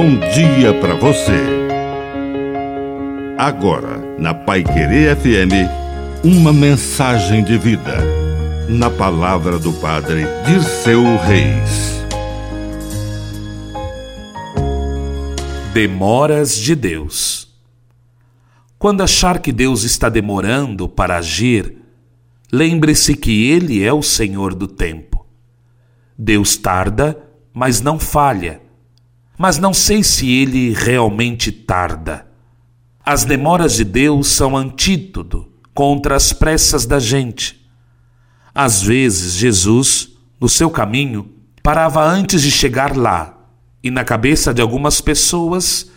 bom dia para você. Agora, na Pai Querer FM, uma mensagem de vida. Na palavra do Padre de seu Reis. Demoras de Deus. Quando achar que Deus está demorando para agir, lembre-se que Ele é o Senhor do tempo. Deus tarda, mas não falha mas não sei se ele realmente tarda. As demoras de Deus são antídoto contra as pressas da gente. Às vezes, Jesus, no seu caminho, parava antes de chegar lá, e na cabeça de algumas pessoas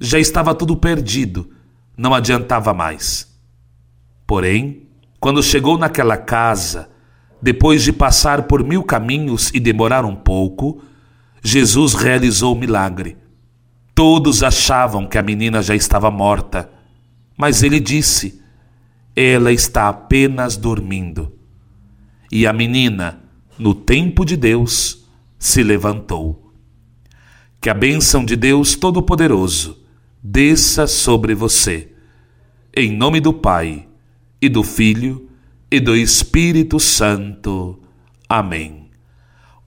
já estava tudo perdido, não adiantava mais. Porém, quando chegou naquela casa, depois de passar por mil caminhos e demorar um pouco, Jesus realizou o milagre. Todos achavam que a menina já estava morta, mas ele disse: Ela está apenas dormindo. E a menina, no tempo de Deus, se levantou. Que a bênção de Deus Todo-Poderoso desça sobre você. Em nome do Pai, e do Filho, e do Espírito Santo. Amém.